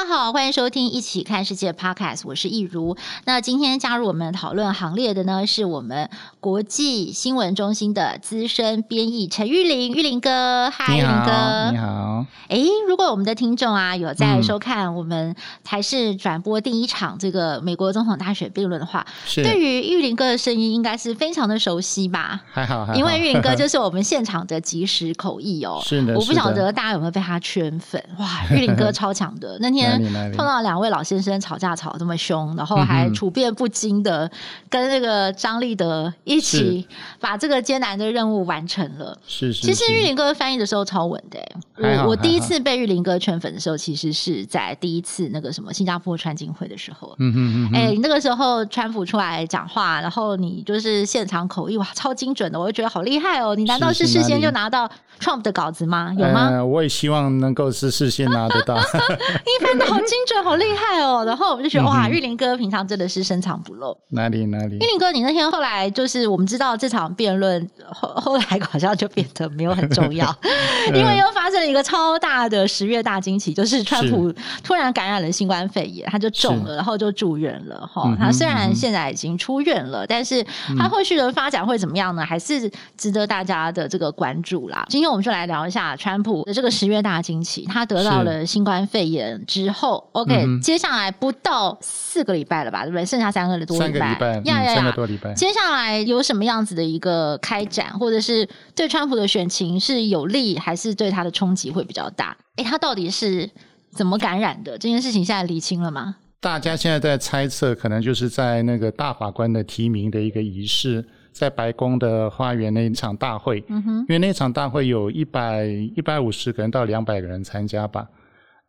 大家好，欢迎收听《一起看世界》Podcast，我是益如。那今天加入我们讨论行列的呢，是我们国际新闻中心的资深编译陈玉林，玉林哥，嗨，玉麟哥，你好。哎，如果我们的听众啊有在收看我们台视转播第一场这个美国总统大选辩论的话，是对于玉林哥的声音应该是非常的熟悉吧？还好，还好，因为玉林哥就是我们现场的即时口译哦。是的，我不晓得大家有没有被他圈粉？哇，玉林哥超强的。那天碰到两位老先生吵架吵这么凶，然后还处变不惊的跟那个张立德一起把这个艰难的任务完成了。是是。其实玉林哥翻译的时候超稳的。我我第一次被玉林哥圈粉的时候，其实是在第一次那个什么新加坡川金会的时候。嗯嗯嗯。哎，那个时候川普出来讲话，然后你就是现场口译哇，超精准的，我就觉得好厉害哦！你难道是事先就拿到 Trump 的稿子吗？有吗？我也希望能够是事先拿得到。一般的。好精准，好厉害哦！然后我们就觉得哇，玉林哥平常真的是深藏不露。哪里哪里？玉林哥，你那天后来就是我们知道这场辩论后 后来好像就变得没有很重要，因为又发生了一个超大的十月大惊奇，就是川普突然感染了新冠肺炎，他就中了，然后就住院了。哈，他虽然现在已经出院了，但是他后续的发展会怎么样呢？还是值得大家的这个关注啦。今天我们就来聊一下川普的这个十月大惊奇，他得到了新冠肺炎之后。后，OK，嗯，接下来不到四个礼拜了吧，对不对？剩下三个多礼拜，三个礼拜，呀呀呀，三个多礼拜。接下来有什么样子的一个开展，或者是对川普的选情是有利，还是对他的冲击会比较大？哎，他到底是怎么感染的？这件事情现在理清了吗？大家现在在猜测，可能就是在那个大法官的提名的一个仪式，在白宫的花园那一场大会。嗯哼，因为那场大会有一百一百五十个人到两百个人参加吧。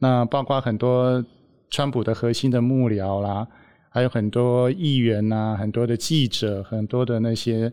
那包括很多川普的核心的幕僚啦，还有很多议员呐、啊，很多的记者，很多的那些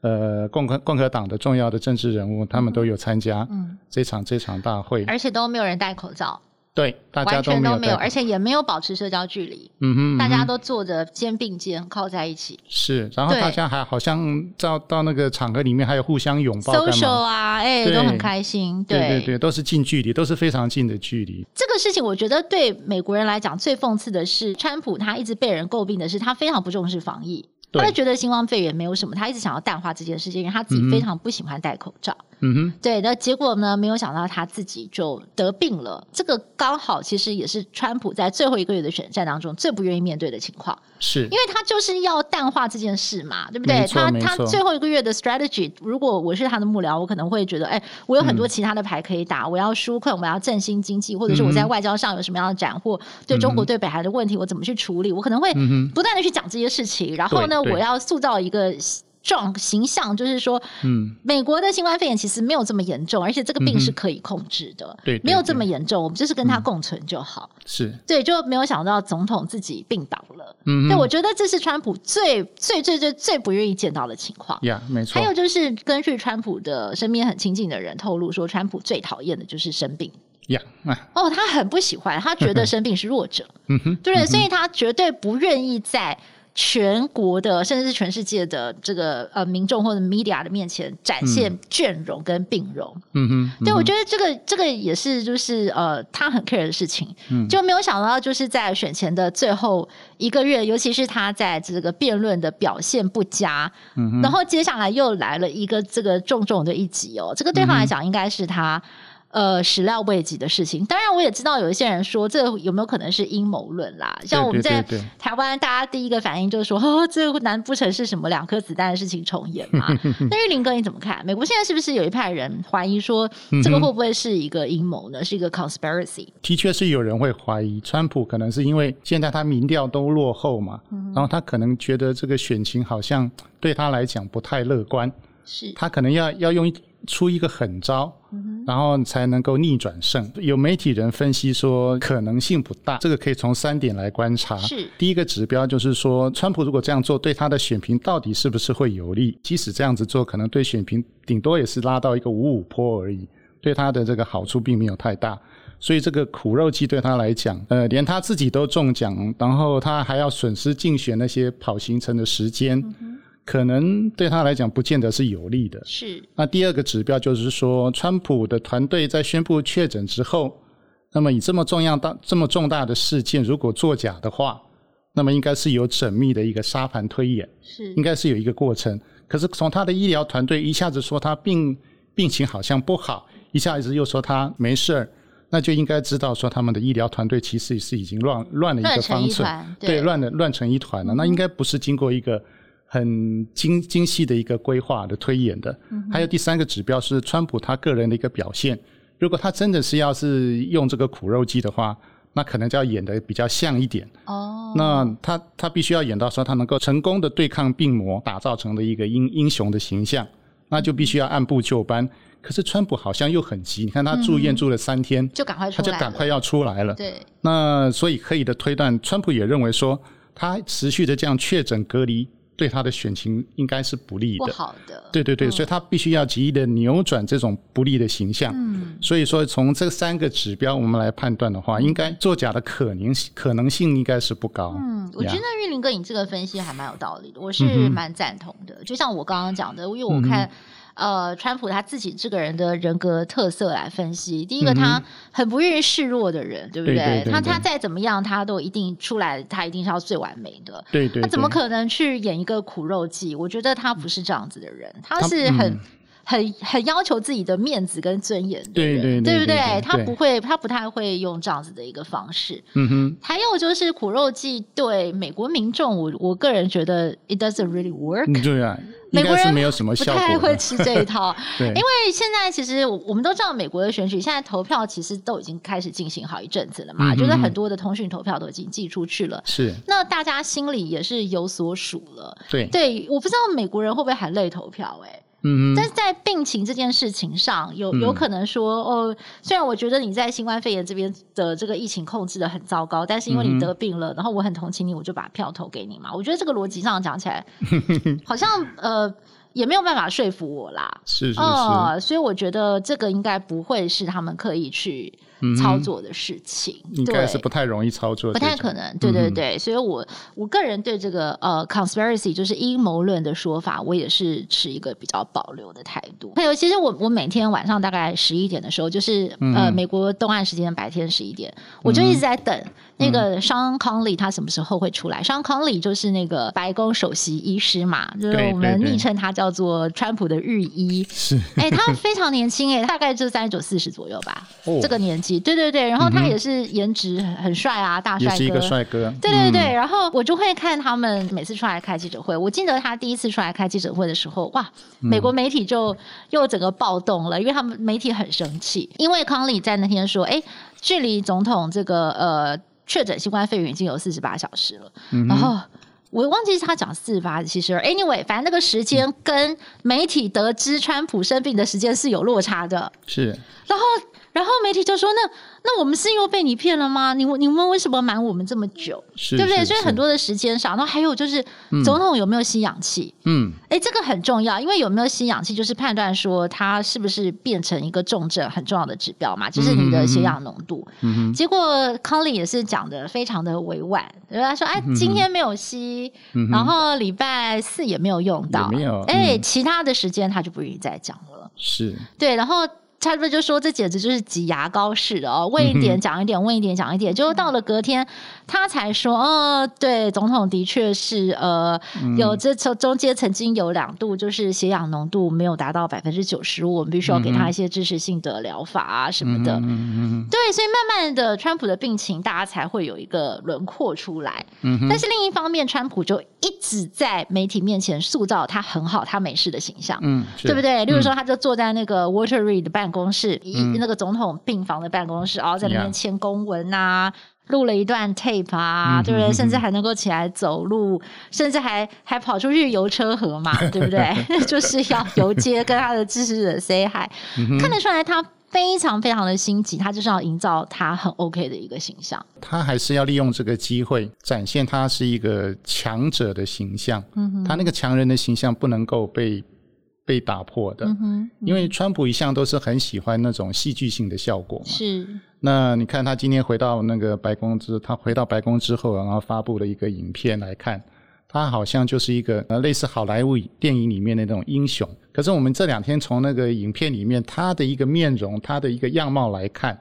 呃共和共和党的重要的政治人物，他们都有参加这场、嗯、这场大会，而且都没有人戴口罩。对，大家完全都没有，而且也没有保持社交距离。嗯哼，嗯哼，大家都坐着肩并肩靠在一起。是，然后大家还好像到到那个场合里面还有互相拥抱，social 啊，哎、欸，都很开心。对对对，都是近距离，都是非常近的距离。这个事情，我觉得对美国人来讲最讽刺的是，川普他一直被人诟病的是他非常不重视防疫。他就觉得新冠肺炎没有什么，他一直想要淡化这件事情，因为他自己非常不喜欢戴口罩。嗯哼，对，那结果呢？没有想到他自己就得病了。这个刚好其实也是川普在最后一个月的选战当中最不愿意面对的情况。是，因为他就是要淡化这件事嘛，对不对？他他最后一个月的 strategy，如果我是他的幕僚，我可能会觉得，哎，我有很多其他的牌可以打，嗯、我要纾困，我要振兴经济，或者是我在外交上有什么样的斩获，嗯、对中国对北韩的问题，我怎么去处理？我可能会不断的去讲这些事情，然后呢，我要塑造。一个状形象，就是说，嗯，美国的新冠肺炎其实没有这么严重，而且这个病是可以控制的，嗯、对，对，对，没有这么严重，我们就是跟他共存就好。嗯、是对，就没有想到总统自己病倒了。嗯，对，我觉得这是川普最最最最最不愿意见到的情况。呀，没错。还有就是，根据川普的身边很亲近的人透露说，川普最讨厌的就是生病。呀，哦，他很不喜欢，他觉得生病是弱者。嗯哼，对，所以他绝对不愿意在。全国的，甚至是全世界的这个呃民众或者 media 的面前展现倦容跟病容，嗯哼，嗯对，我觉得这个这个也是就是呃他很 care 的事情，嗯，就没有想到就是在选前的最后一个月，尤其是他在这个辩论的表现不佳，嗯哼，然后接下来又来了一个这个重重的一击哦，这个对他来讲应该是他。呃，始料未及的事情。当然，我也知道有一些人说，这有没有可能是阴谋论啦？像我们在台湾，大家第一个反应就是说，哦，这难不成是什么两颗子弹的事情重演吗？那玉林哥你怎么看？美国现在是不是有一派人怀疑说，这个会不会是一个阴谋呢？是一个 conspiracy？的确是有人会怀疑，川普可能是因为现在他民调都落后嘛，然后他可能觉得这个选情好像对他来讲不太乐观。是他可能要要用出一个狠招，然后才能够逆转胜。有媒体人分析说可能性不大，这个可以从三点来观察。是第一个指标就是说，川普如果这样做，对他的选评到底是不是会有利？即使这样子做，可能对选评顶多也是拉到一个五五坡而已，对他的这个好处并没有太大。所以这个苦肉计对他来讲，呃，连他自己都中奖，然后他还要损失竞选那些跑行程的时间。嗯可能对他来讲不见得是有利的。是。那第二个指标就是说，川普的团队在宣布确诊之后，那么以这么重要大这么重大的事件，如果作假的话，那么应该是有缜密的一个沙盘推演，是，应该是有一个过程。可是从他的医疗团队一下子说他病病情好像不好，一下子又说他没事儿，那就应该知道说他们的医疗团队其实是已经乱乱了一个方寸，对，乱的乱成一团了。嗯、那应该不是经过一个。很精精细的一个规划的推演的，还有第三个指标是川普他个人的一个表现。如果他真的是要是用这个苦肉计的话，那可能就要演的比较像一点。哦，那他他必须要演到说他能够成功的对抗病魔，打造成的一个英英雄的形象，那就必须要按部就班。可是川普好像又很急，你看他住院住了三天，就赶快他就赶快要出来了。对，那所以可以的推断，川普也认为说他持续的这样确诊隔离。对他的选情应该是不利的，不好的。对对对，嗯、所以他必须要极力的扭转这种不利的形象。嗯，所以说从这三个指标我们来判断的话，应该作假的可能性可能性应该是不高。嗯，我觉得玉林哥你这个分析还蛮有道理的，我是蛮赞同的。嗯、就像我刚刚讲的，因为我看。呃，川普他自己这个人的人格特色来分析，第一个他很不愿意示弱的人，嗯、对不对？对对对对，他他再怎么样，他都一定出来，他一定是要最完美的。对对，对，他怎么可能去演一个苦肉计？我觉得他不是这样子的人，他是很。嗯很很要求自己的面子跟尊严，对对对，对不对？他不会，他不太会用这样子的一个方式。嗯哼。还有就是苦肉计对美国民众，我我个人觉得 it doesn't really work。对啊，美国人没有什么效果，不太会吃这一套。对，因为现在其实我们都知道，美国的选举现在投票其实都已经开始进行好一阵子了嘛，就是很多的通讯投票都已经寄出去了。是。那大家心里也是有所数了。对。对，我不知道美国人会不会含泪投票？哎。嗯，但是在病情这件事情上，有有可能说，哦，虽然我觉得你在新冠肺炎这边的这个疫情控制的很糟糕，但是因为你得病了，然后我很同情你，我就把票投给你嘛。我觉得这个逻辑上讲起来，好像 呃。也没有办法说服我啦，是是是，呃，所以我觉得这个应该不会是他们刻意去操作的事情，嗯、应该是不太容易操作，不太可能，对对对，嗯、所以我我个人对这个呃 conspiracy 就是阴谋论的说法，我也是持一个比较保留的态度。还有，其实我我每天晚上大概十一点的时候，就是、嗯、呃美国东岸时间白天十一点，我就一直在等。嗯那个 Sean Conley 他什么时候会出来？Sean Conley 就是那个白宫首席医师嘛，就是我们昵称他叫做川普的日医。是，哎、欸，他非常年轻哎、欸，大概就三十九四十左右吧，哦、这个年纪。对对对，然后他也是颜值很帅啊，大帅哥。也是一个帅哥。对对对，嗯、然后我就会看他们每次出来开记者会。我记得他第一次出来开记者会的时候，哇，美国媒体就又整个暴动了，因为他们媒体很生气，因为 Conley 在那天说，哎、欸，距离总统这个呃。确诊新冠肺炎已经有四十八小时了，嗯、然后我忘记是他讲四十八，其实 anyway，反正那个时间跟媒体得知川普生病的时间是有落差的，是，然后。然后媒体就说：“那那我们是又被你骗了吗？你你们为什么瞒我们这么久？是对不对？所以很多的时间上，然后还有就是总统有没有吸氧气？嗯，哎，这个很重要，因为有没有吸氧气就是判断说他是不是变成一个重症很重要的指标嘛，就是你的血氧浓度。嗯哼，结果康利也是讲的非常的委婉，他说：哎，今天没有吸，然后礼拜四也没有用到，没有。哎，其他的时间他就不愿意再讲了。是对，然后。”差不多就说这简直就是挤牙膏似的哦，问一点讲一点，问一点讲一点，就到了隔天，他才说，哦，对，总统的确是呃，有这从中间曾经有两度就是血氧浓度没有达到百分之九十五，我们必须要给他一些支持性的疗法啊什么的。对，所以慢慢的，川普的病情大家才会有一个轮廓出来。但是另一方面，川普就一直在媒体面前塑造他很好，他没事的形象，嗯，对不对？例如说，他就坐在那个 Walter Reed 的办。办公室，一那个总统病房的办公室，然后在那边签公文呐、啊。录了一段 tape 啊，对不对？甚至还能够起来走路，甚至还还跑出去游车河嘛，对不对？就是要游街跟他的支持者 say hi，看得出来他非常非常的心急，他就是要营造他很 OK 的一个形象。他还是要利用这个机会展现他是一个强者的形象，嗯他那个强人的形象不能够被。被打破的，因为川普一向都是很喜欢那种戏剧性的效果嘛。是。那你看他今天回到那个白宫之，他回到白宫之后，然后发布了一个影片来看，他好像就是一个呃类似好莱坞电影里面的那种英雄。可是我们这两天从那个影片里面他的一个面容、他的一个样貌来看，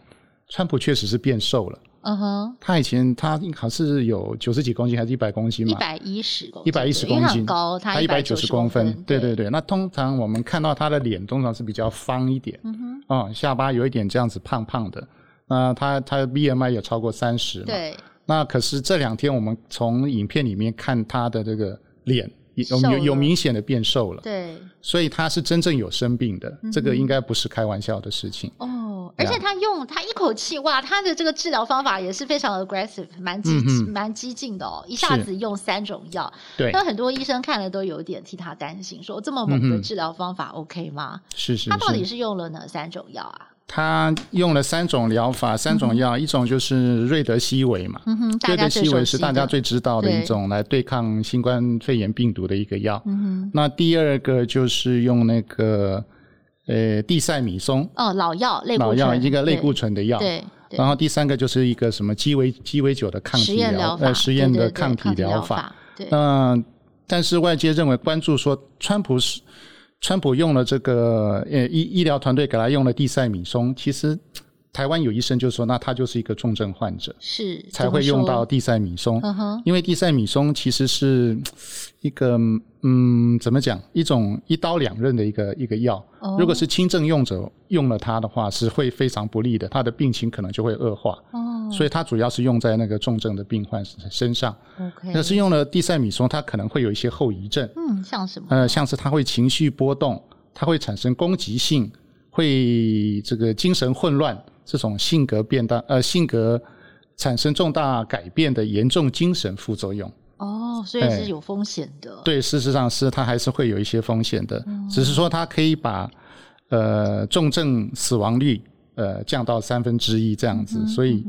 川普确实是变瘦了。嗯哼，他以前他好像是有九十几公斤还是一百公斤嘛？一百一十公斤，一百一十公斤，高，他一百九十公分。对对对，对那通常我们看到他的脸，通常是比较方一点，嗯哼，哦，下巴有一点这样子胖胖的。那他他 BMI 有超过三十嘛？对。那可是这两天我们从影片里面看他的这个脸。有有有明显的变瘦了，对，所以他是真正有生病的，嗯、这个应该不是开玩笑的事情。哦，而且他用他一口气，哇，他的这个治疗方法也是非常 aggressive，蛮激蛮激进的哦，一下子用三种药，对，那很多医生看了都有点替他担心，说这么猛的治疗方法 OK 吗？是是，是，他到底是用了哪三种药啊？他用了三种疗法，三种药，嗯、一种就是瑞德西韦嘛，嗯、瑞德西韦是大家最知道的一种来对抗新冠肺炎病毒的一个药。那第二个就是用那个呃地塞米松，哦，老药，老药一个类固醇的药。对。然后第三个就是一个什么鸡尾鸡尾酒的抗体疗呃实验的抗体疗法。对。嗯，但是外界认为关注说川普是。川普用了这个呃医医疗团队给他用了地塞米松，其实台湾有医生就说，那他就是一个重症患者，是才会用到地塞米松，因为地塞米松其实是一个嗯怎么讲，一种一刀两刃的一个一个药，如果是轻症用者用了它的话，是会非常不利的，他的病情可能就会恶化。所以它主要是用在那个重症的病患身上。OK，那是用了地塞米松，它可能会有一些后遗症。嗯，像什么？呃，像是它会情绪波动，它会产生攻击性，会这个精神混乱，这种性格变大，呃，性格产生重大改变的严重精神副作用。哦，所以是有风险的。对，事实上是它还是会有一些风险的，嗯、只是说它可以把呃重症死亡率。呃，降到三分之一这样子，嗯、所以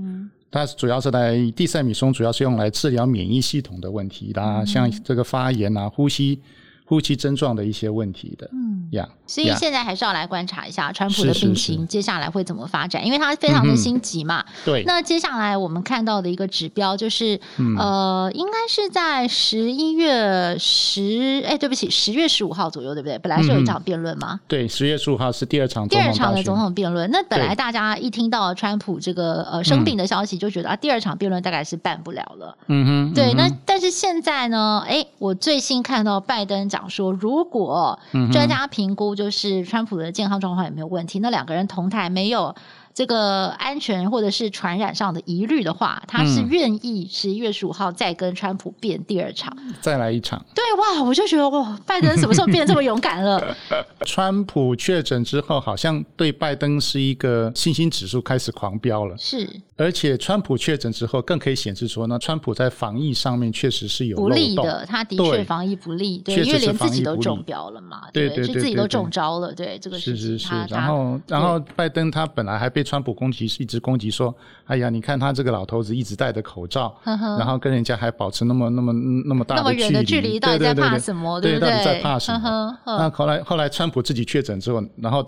它主要是来地塞米松，主要是用来治疗免疫系统的问题啦，嗯、像这个发炎啊、呼吸。呼吸症状的一些问题的，嗯，呀所以现在还是要来观察一下川普的病情接下来会怎么发展，因为他非常的心急嘛。嗯、对。那接下来我们看到的一个指标就是，嗯、呃，应该是在十一月十，哎，对不起，十月十五号左右，对不对？本来是有一场辩论嘛。对，十月十五号是第二场第二场的总统辩论。那本来大家一听到川普这个呃生病的消息，就觉得啊，第二场辩论大概是办不了了。嗯哼。对，那但是现在呢？哎，我最新看到拜登讲。讲说，如果专家评估就是川普的健康状况也没有问题，那两个人同台没有。这个安全或者是传染上的疑虑的话，他是愿意十一月十五号再跟川普辩第二场，再来一场。对哇，我就觉得哇，拜登什么时候变得这么勇敢了？川普确诊之后，好像对拜登是一个信心指数开始狂飙了。是，而且川普确诊之后，更可以显示出呢，川普在防疫上面确实是有不利的。他的确防疫不利，对，因为连自己都中标了嘛，对对对，自己都中招了，对这个是是是。然后然后拜登他本来还被。川普攻击是一直攻击说：“哎呀，你看他这个老头子一直戴着口罩，呵呵然后跟人家还保持那么那么那么大的距离，的距离到底在怕什么？对，对，对，对，对，到底在怕什么？那后来后来川普自己确诊之后，然后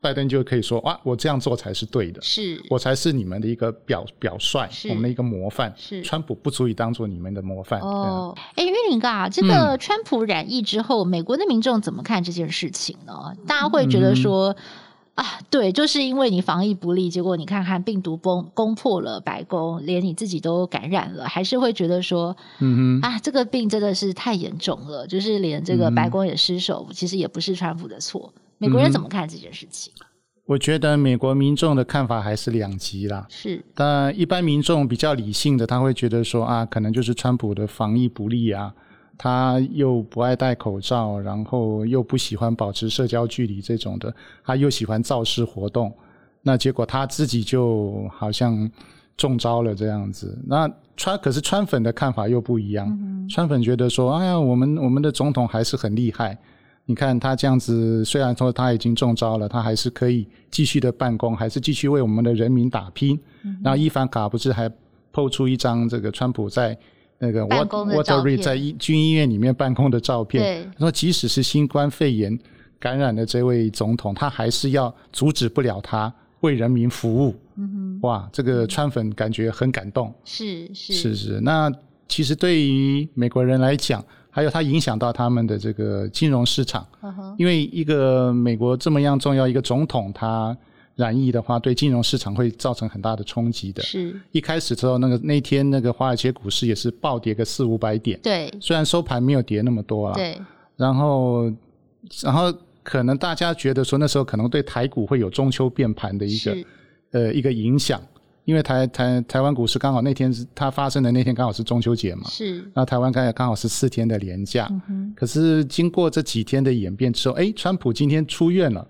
拜登就可以说：哇，我这样做才是对的，是我才是你们的一个表表率，我们的一个模范。是川普不足以当做你们的模范。哦，哎，玉林哥啊，这个川普染疫之后，嗯、美国的民众怎么看这件事情呢？大家会觉得说。嗯啊，对，就是因为你防疫不力，结果你看看病毒攻攻破了白宫，连你自己都感染了，还是会觉得说，嗯哼，啊，这个病真的是太严重了，就是连这个白宫也失手，嗯、其实也不是川普的错。美国人怎么看这件事情？我觉得美国民众的看法还是两极啦。是，但一般民众比较理性的，他会觉得说啊，可能就是川普的防疫不力啊。他又不爱戴口罩，然后又不喜欢保持社交距离这种的，他又喜欢造势活动，那结果他自己就好像中招了这样子。那 川可是川粉的看法又不一样，嗯、川粉觉得说，哎呀，我们我们的总统还是很厉害。你看他这样子，虽然说他已经中招了，他还是可以继续的办公，还是继续为我们的人民打拼。嗯、然后伊凡卡不是还 PO 出一张这个川普在那个 Walter Reed 在军医院里面办公的照片，说即使是新冠肺炎感染的这位总统，他还是要阻止不了他为人民服务。嗯哼，哇，这个川粉感觉很感动。是是是是，那其实对于美国人来讲。还有它影响到他们的这个金融市场，uh huh. 因为一个美国这么样重要一个总统，他染疫的话，对金融市场会造成很大的冲击的。是，一开始之后，那个那天那个华尔街股市也是暴跌个四五百点。对，虽然收盘没有跌那么多了。对，然后，然后可能大家觉得说那时候可能对台股会有中秋变盘的一个呃一个影响。因为台台台湾股市刚好那天它发生的那天刚好是中秋节嘛，是，那台湾刚才刚好是四天的连假，嗯、哼。可是经过这几天的演变之后，哎，川普今天出院了，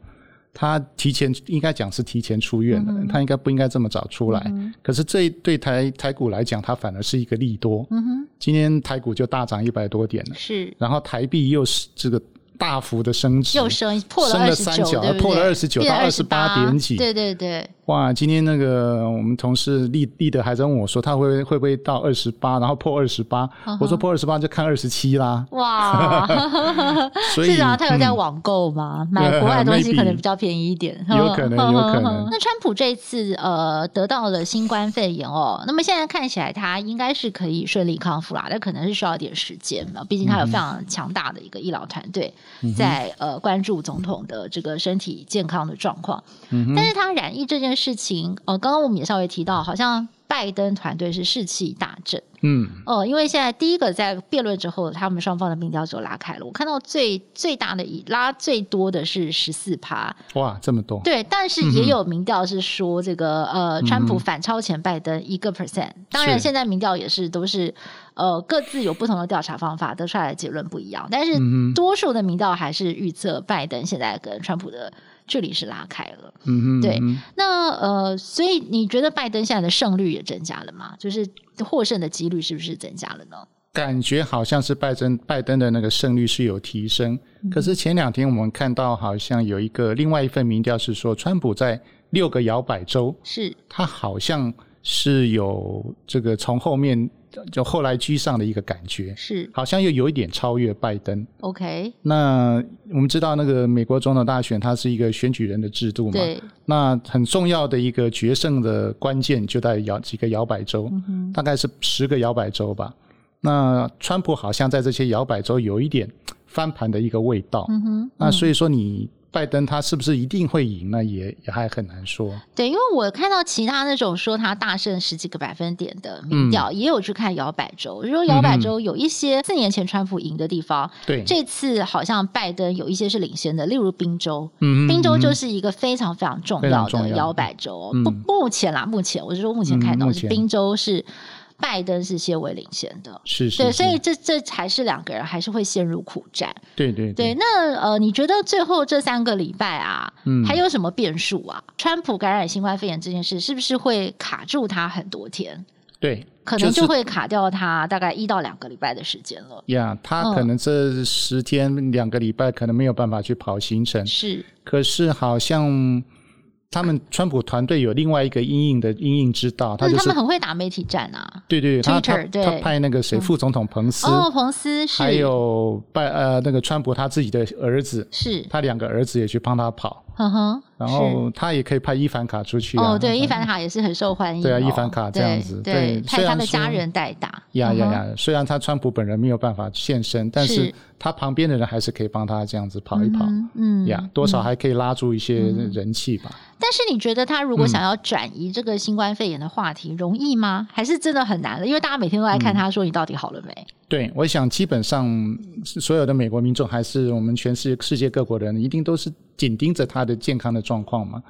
他提前应该讲是提前出院了，嗯、他应该不应该这么早出来？嗯、可是这对台台股来讲，它反而是一个利多，嗯哼，今天台股就大涨一百多点了，是，然后台币又是这个。大幅的升值，又升破了二十九，破了二十九到二十八点几，对对对。哇，今天那个我们同事立立德还在问我说，他会会不会到二十八，然后破二十八？我说破二十八就看二十七啦。哇，所以啊，他有在网购吗？买国外东西可能比较便宜一点，有可能，有可能。那川普这一次呃得到了新冠肺炎哦，那么现在看起来他应该是可以顺利康复啦，但可能是需要点时间嘛，毕竟他有非常强大的一个医疗团队。在呃关注总统的这个身体健康的状况，嗯、哼但是他染疫这件事情，呃，刚刚我们也稍微提到，好像拜登团队是士气大振，嗯，哦、呃，因为现在第一个在辩论之后，他们双方的民调就拉开了，我看到最最大的拉最多的是十四趴，哇，这么多，对，但是也有民调是说这个、嗯、呃，川普反超前拜登一个 percent，当然现在民调也是都是。呃，各自有不同的调查方法，得出来的结论不一样。但是多数的民调还是预测拜登现在跟川普的距离是拉开了。嗯哼，对。那呃，所以你觉得拜登现在的胜率也增加了吗？就是获胜的几率是不是增加了呢？感觉好像是拜登拜登的那个胜率是有提升。可是前两天我们看到好像有一个另外一份民调是说，川普在六个摇摆州是他好像是有这个从后面。就后来居上的一个感觉，是好像又有一点超越拜登。OK，那我们知道那个美国总统大选，它是一个选举人的制度嘛。对。那很重要的一个决胜的关键就在摇几个摇摆州，嗯、大概是十个摇摆州吧。那川普好像在这些摇摆州有一点翻盘的一个味道。嗯哼。嗯那所以说你。拜登他是不是一定会赢呢？也也还很难说。对，因为我看到其他那种说他大胜十几个百分点的民调，嗯、也有去看摇摆州。就是说摇摆州有一些四年前川普赢的地方，对、嗯，这次好像拜登有一些是领先的，例如宾州。嗯，宾州就是一个非常非常重要的摇摆州。不，目前啦，目前我是说目前看到是宾州是。拜登是些微领先的，是，是，是，对，所以这这才是两个人还是会陷入苦战。对对对，对，那呃，你觉得最后这三个礼拜啊，嗯，还有什么变数啊？川普感染新冠肺炎这件事是不是会卡住他很多天？对，可能就会卡掉他大概一到两个礼拜的时间了。呀，他可能这十天两个礼拜可能没有办法去跑行程。是，可是好像。他们川普团队有另外一个阴影的阴影之道，他就是他们很会打媒体战啊。对对对，他他他派那个谁副总统彭斯哦，彭斯是，还有拜呃那个川普他自己的儿子是，他两个儿子也去帮他跑。嗯哼，然后他也可以派伊凡卡出去哦，对，伊凡卡也是很受欢迎。对啊，伊凡卡这样子，对，派他的家人代打。呀呀呀！虽然他川普本人没有办法现身，但是他旁边的人还是可以帮他这样子跑一跑。嗯呀，多少还可以拉住一些人气吧。但是你觉得他如果想要转移这个新冠肺炎的话题，容易吗？还是真的很难的？因为大家每天都来看他说你到底好了没？对，我想基本上所有的美国民众，还是我们全世世界各国的人，一定都是紧盯着他的健康的状况嘛。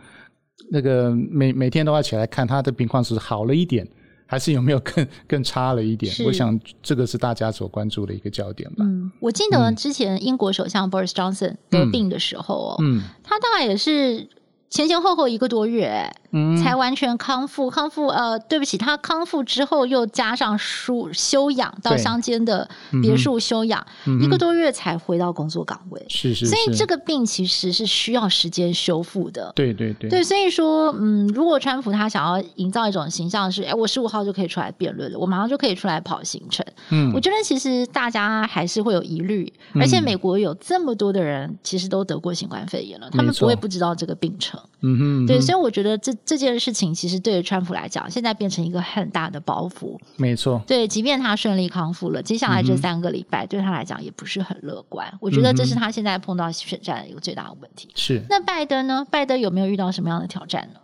那个每每天都要起来看他的病况是好了一点，还是有没有更 更差了一点？我想这个是大家所关注的一个焦点吧。嗯，我记得之前英国首相 Boris Johnson 得病的时候哦，嗯，他大概也是前前后后一个多月。嗯，才完全康复。康复呃，对不起，他康复之后又加上舒休养到乡间的别墅休养，嗯、一个多月才回到工作岗位。是是，是，所以这个病其实是需要时间修复的。对对对，对，所以说，嗯，如果川普他想要营造一种形象是，哎，我十五号就可以出来辩论了，我马上就可以出来跑行程。嗯，我觉得其实大家还是会有疑虑，而且美国有这么多的人其实都得过新冠肺炎了，他们不会不知道这个病程。嗯哼，对，所以我觉得这这件事情其实对于川普来讲，现在变成一个很大的包袱。没错，对，即便他顺利康复了，接下来这三个礼拜对他来讲也不是很乐观。我觉得这是他现在碰到选战的一个最大的问题。是。那拜登呢？拜登有没有遇到什么样的挑战呢？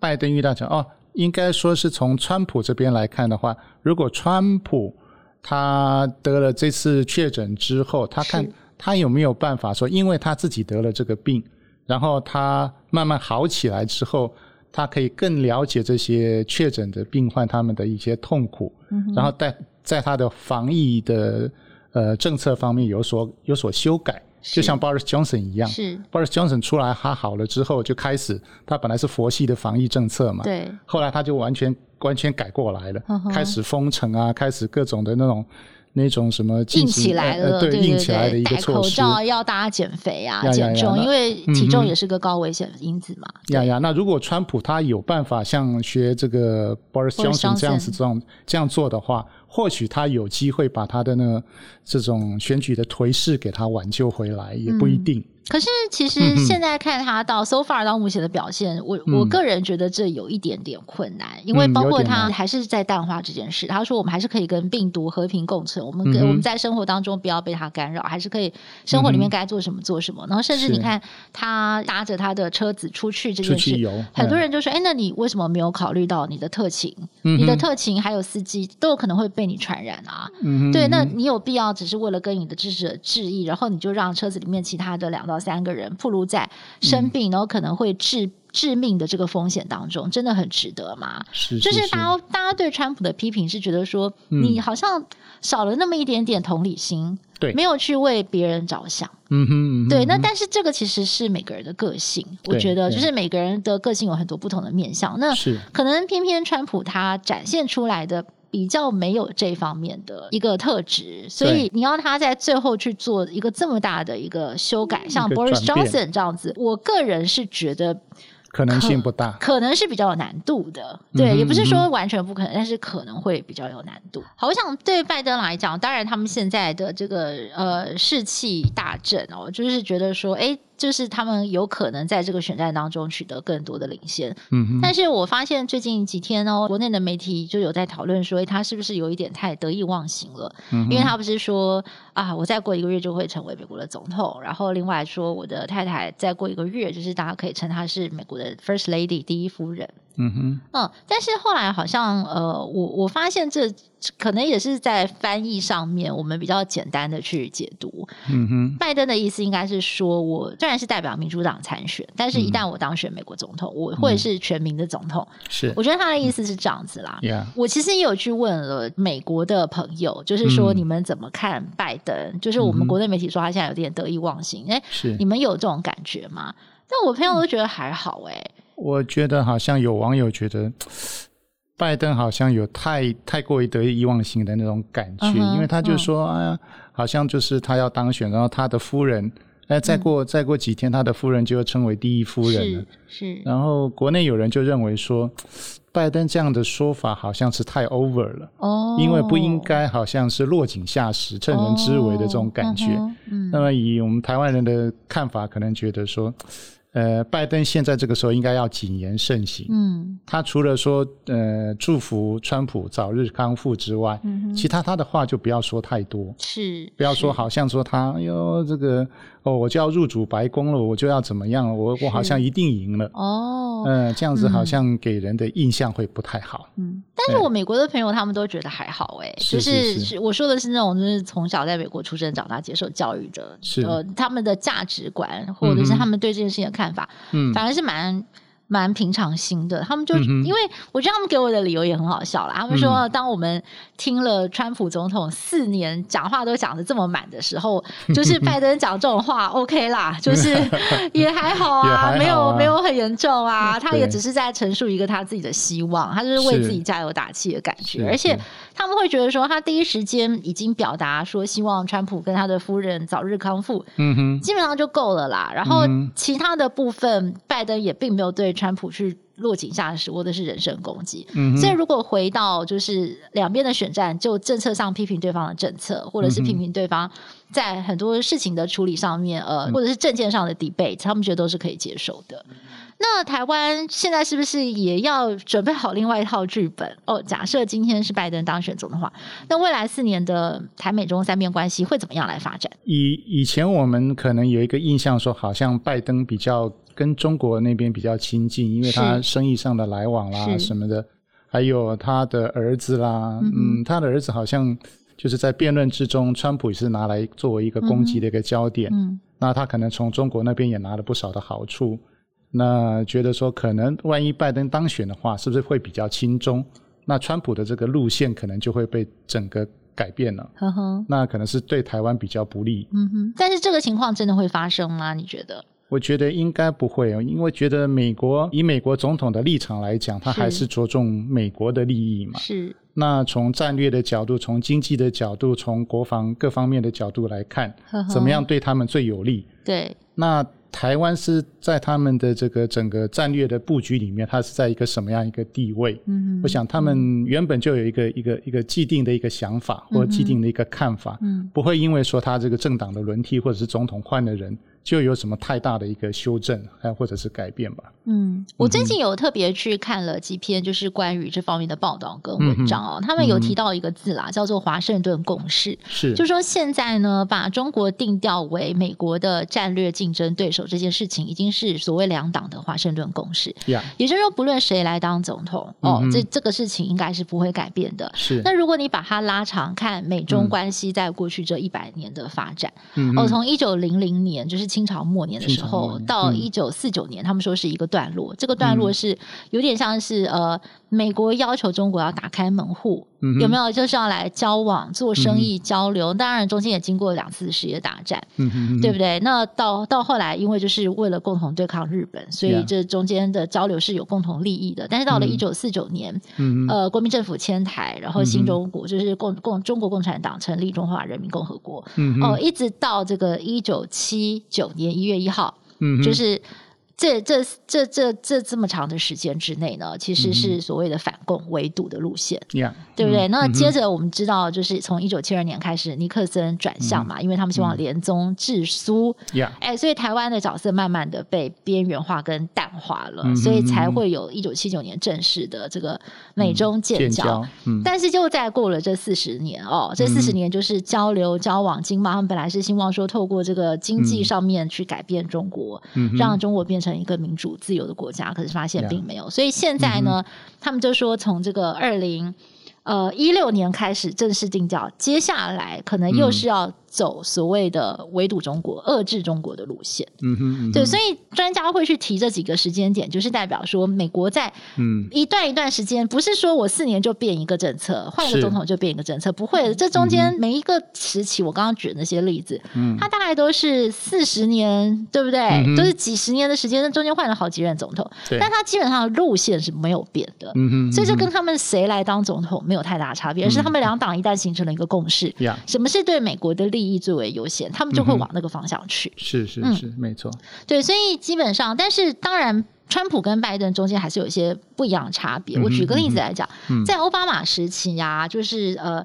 拜登遇到挑战哦，应该说是从川普这边来看的话，如果川普他得了这次确诊之后，他看他有没有办法说，因为他自己得了这个病。然后他慢慢好起来之后，他可以更了解这些确诊的病患他们的一些痛苦，嗯、然后在在他的防疫的呃政策方面有所有所修改，就像 Boris Johnson 一样，是。Boris Johnson 出来他好了之后就开始，他本来是佛系的防疫政策嘛，对，后来他就完全完全改过来了，嗯、开始封城啊，开始各种的那种。那种什么硬起来了，对，硬起来的一个措施，戴口罩要大家减肥啊，减重，因为体重也是个高危险因子嘛。呀呀，那如果川普他有办法像学这个 Boris Johnson 这样子这样这样做的话，或许他有机会把他的那个这种选举的颓势给他挽救回来，也不一定。可是，其实现在看他到 so far 到目前的表现，我我个人觉得这有一点点困难，因为包括他还是在淡化这件事。他说我们还是可以跟病毒和平共存，我们跟我们在生活当中不要被它干扰，还是可以生活里面该做什么做什么。然后甚至你看他搭着他的车子出去这件事，很多人就说：“哎，那你为什么没有考虑到你的特勤？你的特勤还有司机都有可能会被你传染啊？对，那你有必要只是为了跟你的支持者致意，然后你就让车子里面其他的两到三个人暴露在生病，然后可能会致致命的这个风险当中，真的很值得吗？是，就是大家大家对川普的批评是觉得说，你好像少了那么一点点同理心，对，没有去为别人着想。嗯哼，对。那但是这个其实是每个人的个性，我觉得就是每个人的个性有很多不同的面相。那是可能偏偏川普他展现出来的。比较没有这方面的一个特质，所以你要他在最后去做一个这么大的一个修改，像 Boris Johnson 这样子，我个人是觉得可能性不大，可能是比较有难度的。对，也不是说完全不可能，但是可能会比较有难度。好，我想对拜登来讲，当然他们现在的这个呃士气大振哦，就是觉得说，哎。就是他们有可能在这个选战当中取得更多的领先，嗯哼，但是我发现最近几天哦，国内的媒体就有在讨论说，他是不是有一点太得意忘形了？嗯，因为他不是说啊，我再过一个月就会成为美国的总统，然后另外说我的太太再过一个月，就是大家可以称她是美国的 First Lady 第一夫人。嗯哼，嗯，但是后来好像呃，我我发现这可能也是在翻译上面，我们比较简单的去解读。嗯哼，拜登的意思应该是说，我虽然是代表民主党参选，但是一旦我当选美国总统，嗯、我会是全民的总统。是，我觉得他的意思是这样子啦。我其实也有去问了美国的朋友，就是说你们怎么看拜登？嗯、就是我们国内媒体说他现在有点得意忘形，哎、嗯，是你们有这种感觉吗？但我朋友都觉得还好、欸，哎。我觉得好像有网友觉得，拜登好像有太太过于得意忘形的那种感觉，uh 因为他就说，哎呀，好像就是他要当选，然后他的夫人，哎，再过再过几天，他的夫人就要称为第一夫人了。是。是然后国内有人就认为说，拜登这样的说法好像是太 over 了，哦，因为不应该好像是落井下石、趁人之危的这种感觉。Oh, uh 嗯。那么以我们台湾人的看法，可能觉得说。呃，拜登现在这个时候应该要谨言慎行。嗯，他除了说呃祝福川普早日康复之外，嗯，其他他的话就不要说太多。是，不要说好像说他，哎呦这个。哦，我就要入主白宫了，我就要怎么样？我我好像一定赢了。哦，嗯、呃，这样子好像给人的印象会不太好。嗯，但是我美国的朋友他们都觉得还好，哎，就是是我说的是那种就是从小在美国出生长大接受教育的，是。呃，他们的价值观或者是他们对这件事情的看法，嗯，反而是蛮蛮平常心的，他们就、嗯、因为我觉得他们给我的理由也很好笑啦。他们说，当我们听了川普总统四年讲话都讲得这么满的时候，就是 拜登讲这种话，OK 啦，就 是也还好啊，好啊没有没有很严重啊，他也只是在陈述一个他自己的希望，他就是为自己加油打气的感觉，而且他们会觉得说，他第一时间已经表达说希望川普跟他的夫人早日康复，嗯哼，基本上就够了啦。然后其他的部分，拜登也并没有对。川普去落井下石，或者是人身攻击。嗯，所以如果回到就是两边的选战，就政策上批评对方的政策，或者是批评对方在很多事情的处理上面，呃，或者是政见上的 debate，他们觉得都是可以接受的。那台湾现在是不是也要准备好另外一套剧本？哦，假设今天是拜登当选总的话，那未来四年的台美中三边关系会怎么样来发展？以以前我们可能有一个印象说，好像拜登比较。跟中国那边比较亲近，因为他生意上的来往啦什么的，还有他的儿子啦，嗯，嗯，他的儿子好像就是在辩论之中，川普也是拿来作为一个攻击的一个焦点，嗯，那他可能从中国那边也拿了不少的好处，那觉得说可能万一拜登当选的话，是不是会比较轻松？那川普的这个路线可能就会被整个改变了，呵呵，那可能是对台湾比较不利，嗯哼，但是这个情况真的会发生吗？你觉得？我觉得应该不会哦，因为觉得美国以美国总统的立场来讲，他还是着重美国的利益嘛。是。那从战略的角度，从经济的角度，从国防各方面的角度来看，怎么样对他们最有利？对。那台湾是在他们的这个整个战略的布局里面，它是在一个什么样一个地位？嗯。我想他们原本就有一个一个一个既定的一个想法，或既定的一个看法，嗯，不会因为说他这个政党的轮替或者是总统换了人。就有什么太大的一个修正，还或者是改变吧？嗯，我最近有特别去看了几篇，就是关于这方面的报道跟文章哦。嗯、他们有提到一个字啦，嗯、叫做华盛顿共识。是，就说现在呢，把中国定调为美国的战略竞争对手这件事情，已经是所谓两党的华盛顿共识。也就是说，不论谁来当总统，哦，嗯、这这个事情应该是不会改变的。是。那如果你把它拉长看，美中关系在过去这一百年的发展，嗯、哦，从一九零零年就是。清朝末年的时候，到一九四九年，嗯、他们说是一个段落。这个段落是有点像是呃，美国要求中国要打开门户，嗯、有没有？就是要来交往、做生意、交流。当然，中间也经过两次世界大战，嗯、对不对？那到到后来，因为就是为了共同对抗日本，所以这中间的交流是有共同利益的。但是到了一九四九年，嗯、呃，国民政府迁台，然后新中国、嗯、就是共共中国共产党成立中华人民共和国，嗯，哦，一直到这个一九七九年一月一号，嗯，就是。这这这这这这么长的时间之内呢，其实是所谓的反共围堵的路线.对不对？嗯、那接着我们知道，就是从一九七二年开始，尼克森转向嘛，嗯、因为他们希望联宗治苏，哎所以台湾的角色慢慢的被边缘化跟淡化了，嗯、所以才会有一九七九年正式的这个美中建交。但是就在过了这四十年哦，这四十年就是交流交往经贸，他们本来是希望说透过这个经济上面去改变中国，嗯、让中国变成一个民主自由的国家，可是发现并没有.所以现在呢，嗯、他们就说从这个二零呃一六年开始正式定调，接下来可能又是要。走所谓的围堵中国、遏制中国的路线，嗯哼，嗯哼，对，所以专家会去提这几个时间点，就是代表说，美国在嗯。一段一段时间，不是说我四年就变一个政策，换一个总统就变一个政策，不会的。这中间每一个时期，我刚刚举的那些例子，嗯，它大概都是四十年，对不对？都是几十年的时间，那中间换了好几任总统，对。但它基本上的路线是没有变的，嗯哼，所以这跟他们谁来当总统没有太大差别，而是他们两党一旦形成了一个共识，嗯、什么是对美国的利益？利益最为优先，他们就会往那个方向去。是是是，嗯、没错。对，所以基本上，但是当然，川普跟拜登中间还是有一些不一样的差别。嗯、我举个例子来讲，嗯、在奥巴马时期呀、啊，就是呃，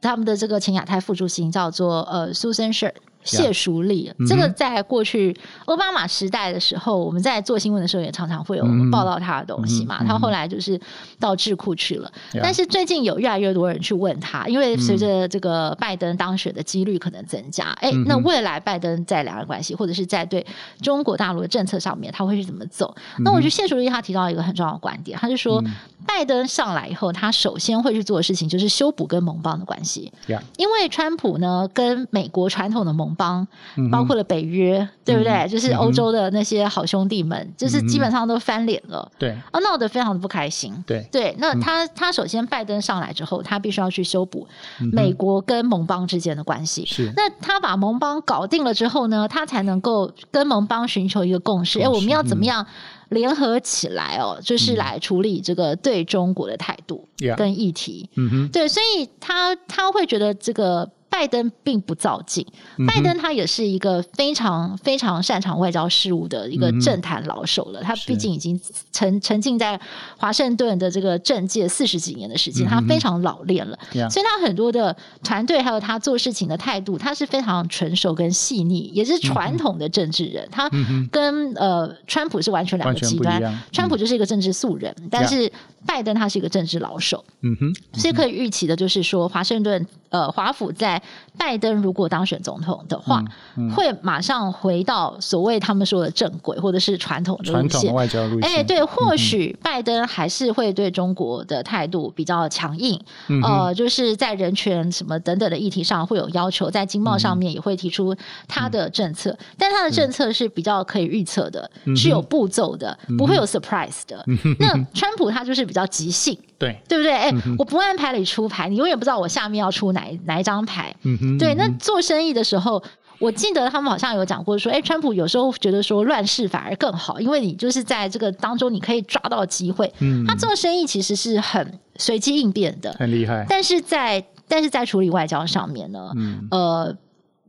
他们的这个前亚太副主席叫做呃，Susan Shirt。谢淑丽.这个在过去奥巴马时代的时候，我们在做新闻的时候也常常会有报道他的东西嘛。他后来就是到智库去了.但是最近有越来越多人去问他，因为随着这个拜登当选的几率可能增加，哎，那未来拜登在两岸关系或者是在对中国大陆的政策上面，他会是怎么走？那我觉得谢淑丽他提到一个很重要的观点，他就说，拜登上来以后，他首先会去做的事情就是修补跟盟邦的关系.因为川普呢跟美国传统的盟邦，包括了北约，嗯、对不对？嗯、就是欧洲的那些好兄弟们，嗯、就是基本上都翻脸了，对，啊，闹得非常的不开心，对对。那他、嗯、他首先拜登上来之后，他必须要去修补美国跟盟邦之间的关系，是、嗯。那他把盟邦搞定了之后呢，他才能够跟盟邦寻求一个共识，哎，我们要怎么样？联合起来哦，就是来处理这个对中国的态度跟议题。嗯哼，对，所以他他会觉得这个。拜登并不造进，拜登他也是一个非常非常擅长外交事务的一个政坛老手了。嗯、他毕竟已经沉沉浸在华盛顿的这个政界四十几年的时间，嗯、他非常老练了。嗯、所以他很多的团队还有他做事情的态度，他是非常成熟跟细腻，也是传统的政治人。嗯、他跟呃川普是完全两个极端。川普就是一个政治素人，嗯、但是拜登他是一个政治老手。嗯哼，所以可以预期的就是说，华盛顿呃华府在拜登如果当选总统的话，嗯嗯、会马上回到所谓他们说的正轨，或者是传统的路线。外交路线。哎，对，或许拜登还是会对中国的态度比较强硬，嗯、呃，就是在人权什么等等的议题上会有要求，在经贸上面也会提出他的政策，嗯、但他的政策是比较可以预测的，嗯、是有步骤的，嗯、不会有 surprise 的。嗯、那川普他就是比较即兴。对，对不对？哎，我不按牌理出牌，你永远不知道我下面要出哪哪一张牌。嗯哼。对，那做生意的时候，我记得他们好像有讲过说，哎，川普有时候觉得说乱世反而更好，因为你就是在这个当中你可以抓到机会。嗯。他做生意其实是很随机应变的，很厉害。但是在但是在处理外交上面呢，嗯，呃，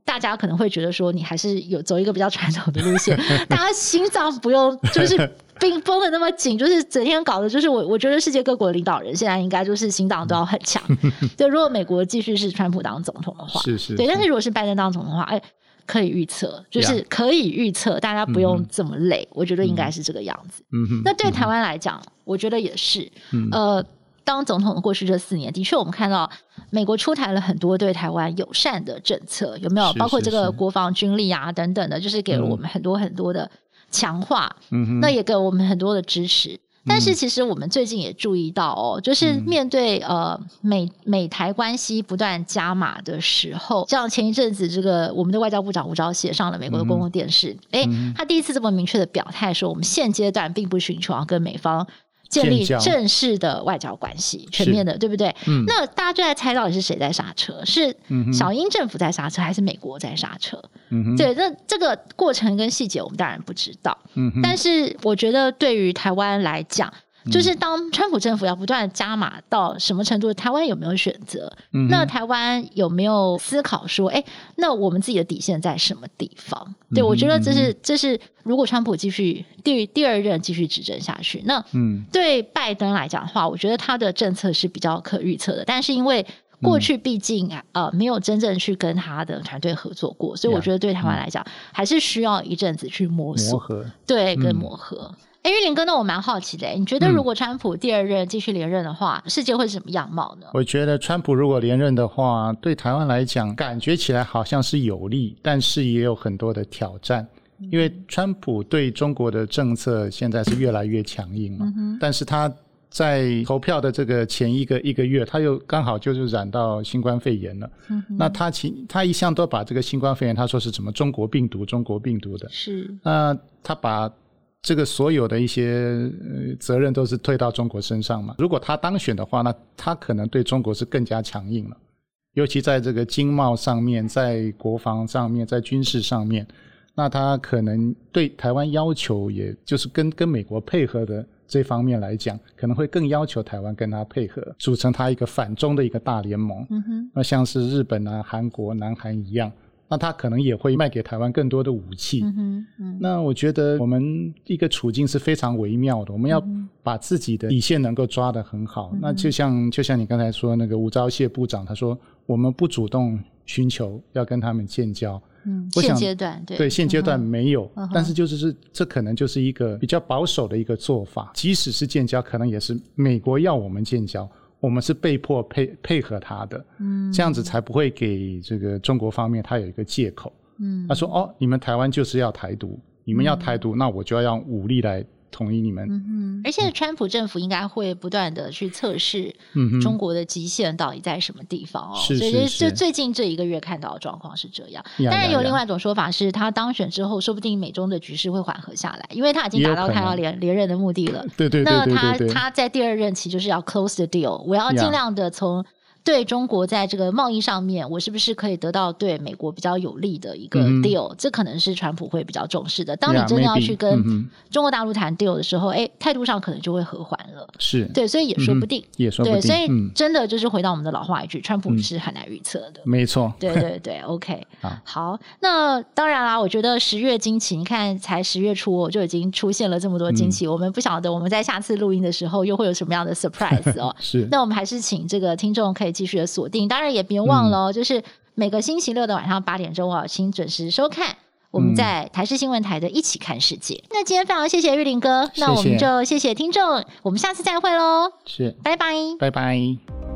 大家可能会觉得说，你还是有走一个比较传统的路线，大家心脏不用就是。冰绷的那么紧，就是整天搞的，就是我我觉得世界各国的领导人现在应该就是心脏都要很强。对，如果美国继续是川普当总统的话，是是，是。对，但是如果是拜登当总统的话，哎，可以预测，就是可以预测，大家不用这么累。嗯、我觉得应该是这个样子。那对台湾来讲，嗯、我觉得也是。嗯。呃，当总统的过去这四年，的确我们看到美国出台了很多对台湾友善的政策，有没有？包括这个国防军力啊等等的，就是给了我们很多很多的。强化，嗯哼，那也给我们很多的支持。嗯、但是其实我们最近也注意到哦，就是面对、嗯、呃美美台关系不断加码的时候，像前一阵子这个我们的外交部长吴钊燮上了美国的公共电视，哎、嗯，他第一次这么明确的表态说，我们现阶段并不寻求要跟美方。建立正式的外交关系，全面的，对不对？嗯、那大家就在猜到底是谁在刹车？是小英政府在刹车，还是美国在刹车？嗯、对，那这个过程跟细节我们当然不知道。嗯、但是我觉得对于台湾来讲，就是当川普政府要不断加码到什么程度，台湾有没有选择？嗯、那台湾有没有思考说，哎，那我们自己的底线在什么地方？对，我觉得这是这是如果川普继续第第二任继续执政下去，那对拜登来讲的话，我觉得他的政策是比较可预测的。但是因为过去毕竟啊呃没有真正去跟他的团队合作过，所以我觉得对台湾来讲还是需要一阵子去摸索，磨合对，跟磨合。哎，玉林哥，那我蛮好奇的，你觉得如果川普第二任继续连任的话，嗯、世界会是什么样貌呢？我觉得川普如果连任的话，对台湾来讲，感觉起来好像是有利，但是也有很多的挑战，因为川普对中国的政策现在是越来越强硬嘛。嗯、但是他在投票的这个前一个一个月，他又刚好就是染到新冠肺炎了。嗯、那他其他一向都把这个新冠肺炎，他说是什么中国病毒，中国病毒的。是。那他把。这个所有的一些呃责任都是推到中国身上嘛。如果他当选的话，那他可能对中国是更加强硬了，尤其在这个经贸上面，在国防上面，在军事上面，那他可能对台湾要求，也就是跟跟美国配合的这方面来讲，可能会更要求台湾跟他配合，组成他一个反中的一个大联盟。嗯哼，那像是日本啊、韩国、南韩一样。那他可能也会卖给台湾更多的武器。嗯嗯、那我觉得我们一个处境是非常微妙的，我们要把自己的底线能够抓得很好。嗯、那就像就像你刚才说那个吴钊燮部长，他说我们不主动寻求要跟他们建交。嗯，现阶段对，对现阶段没有，嗯、但是就是是这可能就是一个比较保守的一个做法。即使是建交，可能也是美国要我们建交。我们是被迫配配合他的，嗯，这样子才不会给这个中国方面他有一个借口，嗯，他说哦，你们台湾就是要台独，你们要台独，嗯、那我就要用武力来同意你们。嗯嗯。而且川普政府应该会不断的去测试中国的极限到底在什么地方哦。是是是。所以就最近这一个月看到的状况是这样。当然有另外一种说法是，他当选之后，说不定美中的局势会缓和下来，因为他已经达到他要连连任的目的了。对对对，对，对，对，对，那他他在第二任期就是要 close the deal，我要尽量的从。对中国在这个贸易上面，我是不是可以得到对美国比较有利的一个 deal？、嗯、这可能是川普会比较重视的。当你真的要去跟中国大陆谈 deal 的时候，哎、嗯，态度上可能就会和缓了。是对，所以也说不定，嗯、也说不定。对，所以真的就是回到我们的老话一句，川普是很难预测的。没错。对 对对，OK。好，好，那当然啦，我觉得十月惊奇，你看才十月初我就已经出现了这么多惊奇，嗯、我们不晓得我们在下次录音的时候又会有什么样的 surprise 哦。是。那我们还是请这个听众可以继续的锁定。当然也别忘了、哦嗯，就是每个星期六的晚上八点钟啊，请准时收看我们在台视新闻台的《一起看世界》嗯。那今天非常谢谢玉林哥，那我们就谢谢听众，我们下次再会喽。是，拜拜，拜拜。